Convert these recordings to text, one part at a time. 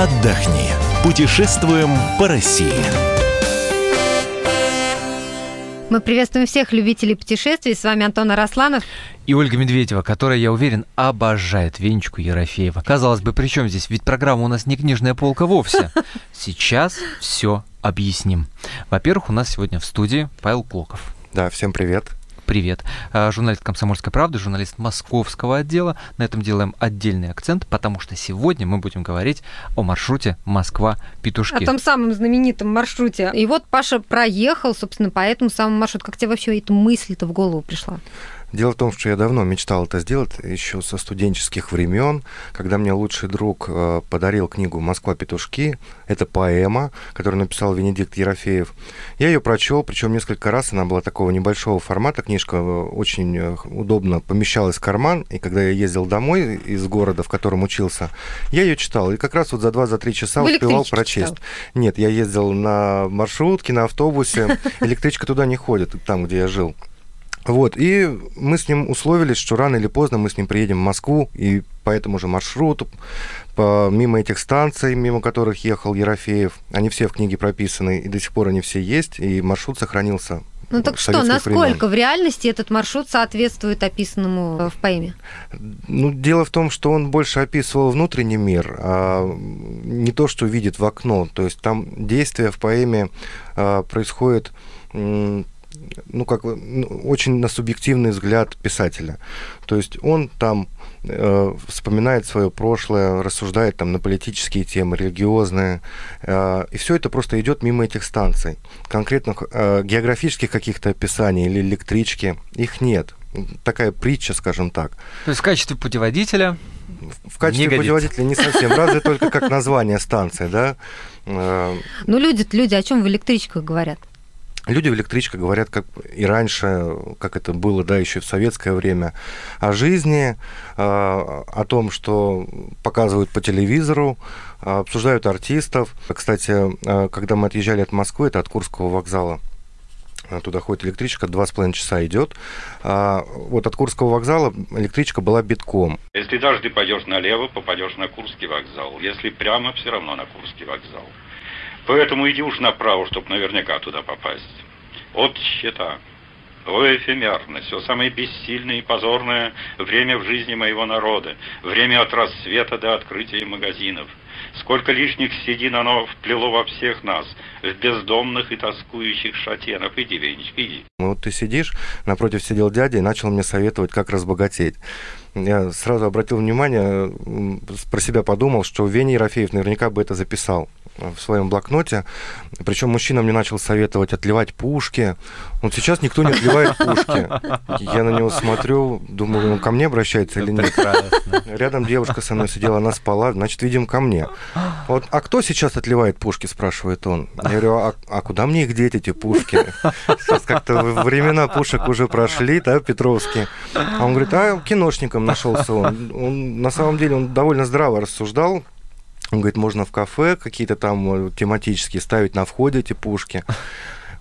отдохни. Путешествуем по России. Мы приветствуем всех любителей путешествий. С вами Антон Арасланов. И Ольга Медведева, которая, я уверен, обожает Венечку Ерофеева. Казалось бы, при чем здесь? Ведь программа у нас не книжная полка вовсе. Сейчас все объясним. Во-первых, у нас сегодня в студии Павел Клоков. Да, всем привет привет. А, журналист «Комсомольской правды», журналист московского отдела. На этом делаем отдельный акцент, потому что сегодня мы будем говорить о маршруте Москва-Петушки. О том самом знаменитом маршруте. И вот Паша проехал, собственно, по этому самому маршруту. Как тебе вообще эта мысль-то в голову пришла? Дело в том, что я давно мечтал это сделать, еще со студенческих времен, когда мне лучший друг э, подарил книгу «Москва петушки». Это поэма, которую написал Венедикт Ерофеев. Я ее прочел, причем несколько раз. Она была такого небольшого формата. Книжка э, очень э, удобно помещалась в карман. И когда я ездил домой из города, в котором учился, я ее читал. И как раз вот за 2-3 часа Вы успевал прочесть. Читал? Нет, я ездил на маршрутке, на автобусе. Электричка туда не ходит, там, где я жил. Вот, и мы с ним условились, что рано или поздно мы с ним приедем в Москву, и по этому же маршруту, по, мимо этих станций, мимо которых ехал Ерофеев, они все в книге прописаны, и до сих пор они все есть, и маршрут сохранился ну так что, насколько времен. в реальности этот маршрут соответствует описанному э, в поэме? Ну, дело в том, что он больше описывал внутренний мир, а не то, что видит в окно. То есть там действие в поэме а, происходит ну, как ну, очень на субъективный взгляд писателя. То есть он там э, вспоминает свое прошлое, рассуждает там на политические темы, религиозные, э, и все это просто идет мимо этих станций. Конкретных э, географических каких-то описаний или электрички их нет. Такая притча, скажем так. То есть в качестве путеводителя в качестве не путеводителя не совсем, разве только как название станции, да. Э, ну, люди люди о чем в электричках говорят? Люди в электричках говорят, как и раньше, как это было, да, еще в советское время, о жизни, а, о том, что показывают по телевизору, обсуждают артистов. Кстати, а, когда мы отъезжали от Москвы, это от Курского вокзала, туда ходит электричка, два с половиной часа идет. А вот от Курского вокзала электричка была битком. Если даже ты пойдешь налево, попадешь на Курский вокзал. Если прямо, все равно на Курский вокзал. Поэтому иди уж направо, чтобы наверняка туда попасть. От счета. О, эфемерно, все самое бессильное и позорное время в жизни моего народа, время от рассвета до открытия магазинов. Сколько лишних седин оно вплело во всех нас, в бездомных и тоскующих шатенов. Иди, Венечка, иди. Ну, вот ты сидишь, напротив сидел дядя и начал мне советовать, как разбогатеть. Я сразу обратил внимание, про себя подумал, что Веня Ерофеев наверняка бы это записал в своем блокноте. Причем мужчина мне начал советовать отливать пушки. Вот сейчас никто не отливает пушки. Я на него смотрю, думаю, он ко мне обращается или нет. Рядом девушка со мной сидела, она спала, значит, видим, ко мне. Вот, а кто сейчас отливает пушки, спрашивает он. Я говорю, а, а куда мне их деть, эти пушки? Сейчас как-то времена пушек уже прошли, да, Петровские. А он говорит, а киношником нашелся он. он. На самом деле он довольно здраво рассуждал, он говорит, можно в кафе какие-то там э, тематические ставить на входе эти пушки.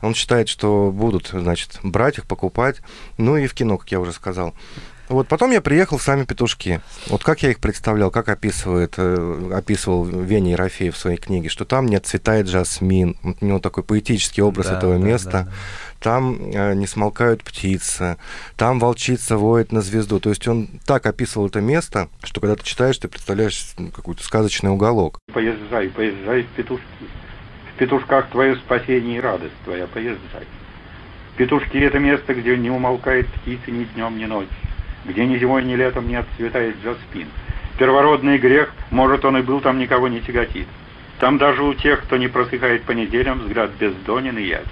Он считает, что будут, значит, брать их, покупать. Ну и в кино, как я уже сказал. Вот потом я приехал в сами петушки. Вот как я их представлял, как описывает, э, описывал Веня Ерофеев в своей книге, что там не отцветает жасмин. У него такой поэтический образ да, этого да, места. Да, да там э, не смолкают птицы, там волчица воет на звезду. То есть он так описывал это место, что когда ты читаешь, ты представляешь какой-то сказочный уголок. Поезжай, поезжай в петушки. В петушках твое спасение и радость твоя, поезжай. Петушки — это место, где не умолкает птицы ни днем, ни ночью, где ни зимой, ни летом не отцветает джаспин. Первородный грех, может, он и был, там никого не тяготит. Там даже у тех, кто не просыхает по неделям, взгляд бездонен и ясен.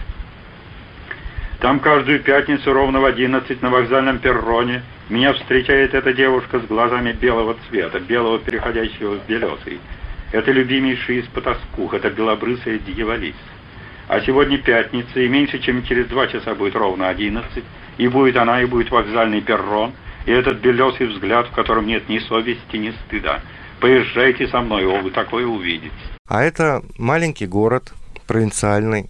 Там каждую пятницу ровно в одиннадцать на вокзальном перроне меня встречает эта девушка с глазами белого цвета, белого переходящего в белесый. Это любимейший из потаскух, это белобрысая дьяволица. А сегодня пятница, и меньше чем через два часа будет ровно одиннадцать, и будет она, и будет вокзальный перрон, и этот белесый взгляд, в котором нет ни совести, ни стыда. Поезжайте со мной, о, вы такое увидите. А это маленький город, провинциальный,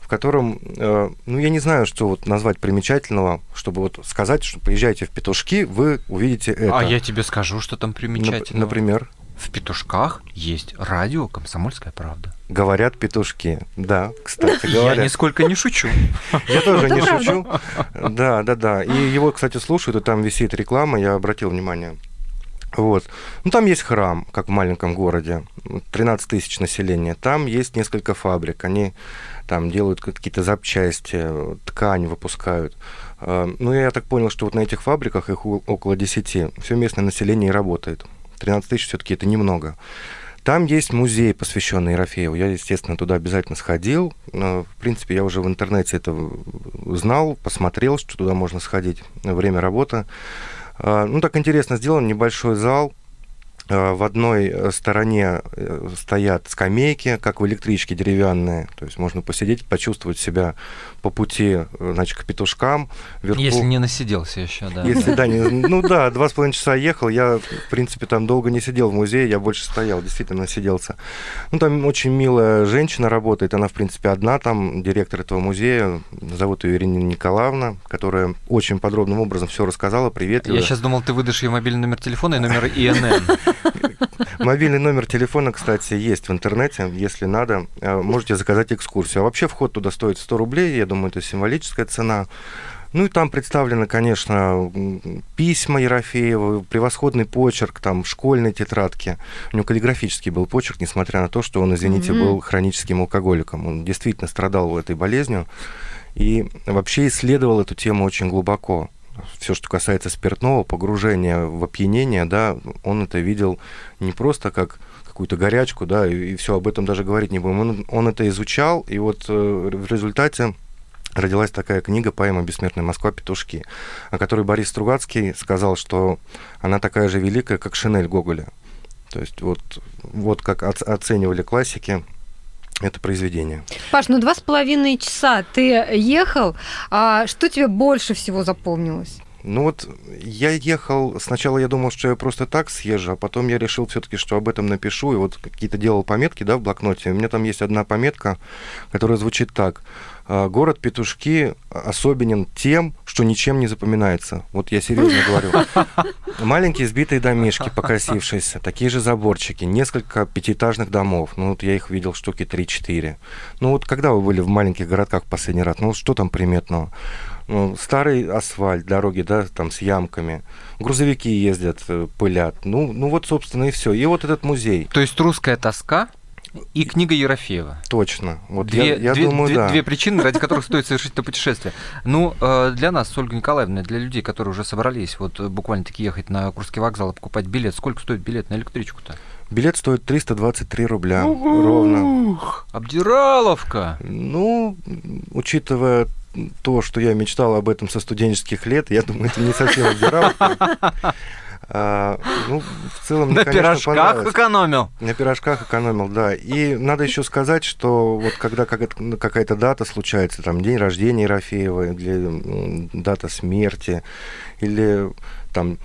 в котором, э, ну, я не знаю, что вот назвать примечательного, чтобы вот сказать, что приезжайте в Петушки, вы увидите это. А я тебе скажу, что там примечательного. Например? В петушках есть радио «Комсомольская правда». Говорят петушки. Да, кстати Я говоря. нисколько не шучу. Я тоже не шучу. Да, да, да. И его, кстати, слушают, и там висит реклама, я обратил внимание. Вот. Ну, там есть храм, как в маленьком городе, 13 тысяч населения. Там есть несколько фабрик, они там делают какие-то запчасти, ткань выпускают. А, Ну, я так понял, что вот на этих фабриках их около 10. Все местное население и работает. 13 тысяч все-таки это немного. Там есть музей, посвященный Ерофееву. Я, естественно, туда обязательно сходил. В принципе, я уже в интернете это знал, посмотрел, что туда можно сходить. Время работы. А, Ну, так интересно сделан, небольшой зал. А, В одной э, стороне э, стоят скамейки, как в электричке деревянные. То есть можно посидеть, почувствовать себя по пути, э, значит, к петушкам. Вверху- Если не насиделся еще, да. если да, не- ну да, два с половиной часа ехал, я, в принципе, там долго не сидел в музее, я больше стоял, действительно сиделся. Ну, там очень милая женщина работает, она, в принципе, одна там, директор этого музея, зовут ее Ирина Николаевна, которая очень подробным образом все рассказала, приветливо. Я сейчас думал, ты выдашь ее мобильный номер телефона и номер ИНН. Мобильный номер телефона, кстати, есть в интернете, если надо, э, можете заказать экскурсию. А вообще вход туда стоит 100 рублей, я думаю, это символическая цена. Ну и там представлены, конечно, письма Ерофеева, превосходный почерк, там, школьные тетрадки. У него каллиграфический был почерк, несмотря на то, что он, извините, Мгм. был хроническим алкоголиком. Он действительно страдал этой болезнью и вообще исследовал эту тему очень глубоко. Все, что касается спиртного, погружения в опьянение, да, он это видел не просто как какую-то горячку, да, и, все об этом даже говорить не будем. Он, он это изучал, и вот э, в результате родилась такая книга «Поэма «Бессмертная Москва. Петушки», о которой Борис Стругацкий сказал, что она такая же великая, как «Шинель» Гоголя. То есть вот, вот как оц- оценивали классики это произведение. Паш, ну два с половиной часа ты ехал, а что тебе больше всего запомнилось? Ну вот я ехал, сначала я думал, что я просто так съезжу, а потом я решил все-таки, что об этом напишу, и вот какие-то делал пометки, да, в блокноте. У меня там есть одна пометка, которая звучит так. «А, Город Петушки особенен тем, что ничем не запоминается. Вот я серьезно говорю. Маленькие сбитые домишки, покосившиеся, такие же заборчики, несколько пятиэтажных домов. Ну вот я их видел штуки 3-4. Ну вот когда вы были в маленьких городках последний раз, ну что там приметного? Ну, старый асфальт, дороги, да, там с ямками. Грузовики ездят, э, пылят. Ну, ну вот, собственно, и все. И вот этот музей, То есть русская тоска и книга Ерофеева. точно. Вот Две, я, я две- думаю, две- да. две причины, ради которых стоит совершить это путешествие. Ну, э, для нас, Ольга Николаевна, для людей, которые уже собрались вот э, буквально-таки ехать на Курский вокзал и покупать билет, сколько стоит билет на электричку-то? Билет стоит 323 рубля ровно. Ух, Обдираловка! Ну, учитывая то, что я мечтал об этом со студенческих лет, я думаю, это не совсем обдираловка. А, ну, в целом, мне, На конечно, пирожках экономил. На пирожках экономил, да. И надо еще сказать, что вот когда как- какая-то дата случается, там день рождения Ерофеева, или дата смерти, или там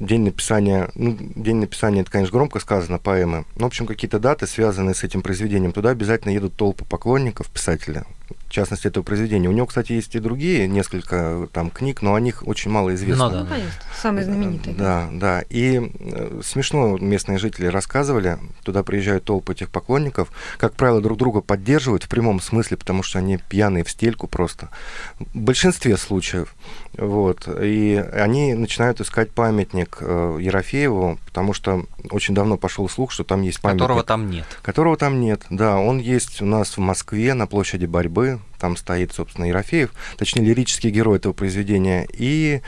день написания, ну, день написания, это, конечно, громко сказано, поэмы. Ну, в общем, какие-то даты, связанные с этим произведением, туда обязательно едут толпы поклонников писателя, в частности, этого произведения. У него, кстати, есть и другие несколько там книг, но о них очень мало известно. Ну да. Ну, понятно, самый знаменитый. Да, да. И э, смешно местные жители рассказывали, туда приезжают толпы этих поклонников, как правило, друг друга поддерживают в прямом смысле, потому что они пьяные в стельку просто. В большинстве случаев. Вот. И они начинают искать памятник э, Ерофееву, потому что очень давно пошел слух, что там есть памятник. Которого там нет. Которого там нет, да. Он есть у нас в Москве на площади борьбы. Там стоит, собственно, Ерофеев, точнее, лирический герой этого произведения. И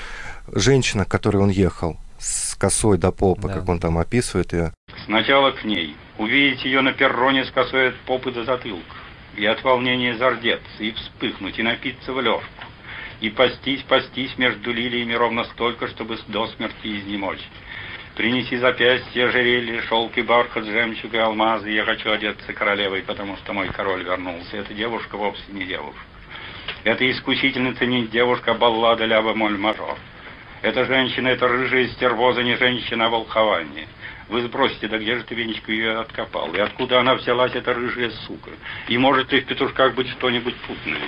женщина, к которой он ехал, с косой до попы, Да. как он там описывает ее. Сначала к ней. Увидеть ее на перроне с косой от попы до затылка. И от волнения зардеться, и вспыхнуть, и напиться в лёжку. И пастись, пастись между лилиями ровно столько, чтобы до смерти изнемочь. Принеси запястье, ожерелье, шелк и бархат, жемчуг и алмазы. Я хочу одеться королевой, потому что мой король вернулся. Эта девушка вовсе не девушка. Это искусительница не девушка, баллада лява моль мажор. Эта женщина, это рыжая стервоза, не женщина, а волхование. Вы спросите, да где же ты, Венечка, ее откопал? И откуда она взялась, эта рыжая сука? И может ли в петушках быть что-нибудь путное?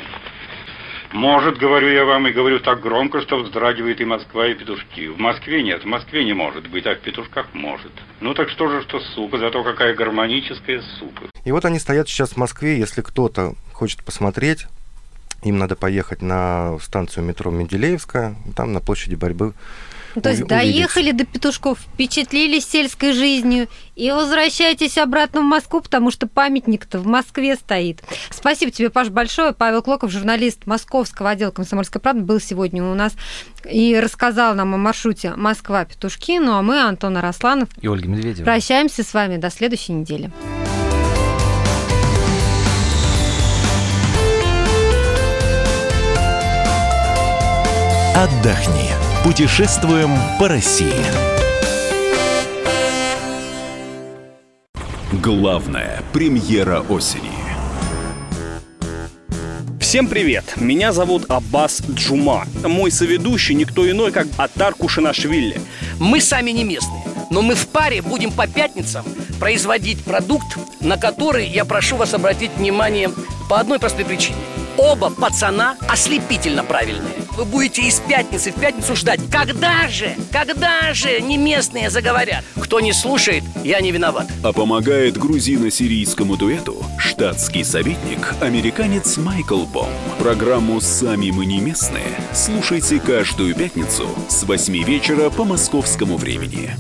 Может, говорю я вам, и говорю так громко, что вздрагивает и Москва, и петушки. В Москве нет, в Москве не может быть, а в петушках может. Ну так что же, что сука, зато какая гармоническая сука. И вот они стоят сейчас в Москве, если кто-то хочет посмотреть, им надо поехать на станцию метро Менделеевская, там на площади борьбы Ну, то есть доехали до петушков, впечатлились сельской жизнью и возвращайтесь обратно в Москву, потому что памятник-то в Москве стоит. Спасибо тебе, Паш, большое. Павел Клоков, журналист московского отдела «Комсомольской правды», был сегодня у нас и рассказал нам о маршруте Москва-Петушки. Ну а мы, Антон Арасланов, И Ольга Медведева. прощаемся с вами до следующей недели. Отдохни. Путешествуем по России. Главная премьера осени. Всем привет! Меня зовут Аббас Джума. Мой соведущий никто иной, как Атар Кушанашвили. Мы сами не местные, но мы в паре будем по пятницам производить продукт, на который я прошу вас обратить внимание по одной простой причине. Оба пацана ослепительно правильные. Вы будете из пятницы в пятницу ждать. Когда же, когда же не местные заговорят? Кто не слушает, я не виноват. А помогает грузино-сирийскому дуэту штатский советник, американец Майкл Бом. Программу «Сами мы не местные» слушайте каждую пятницу с 8 вечера по московскому времени.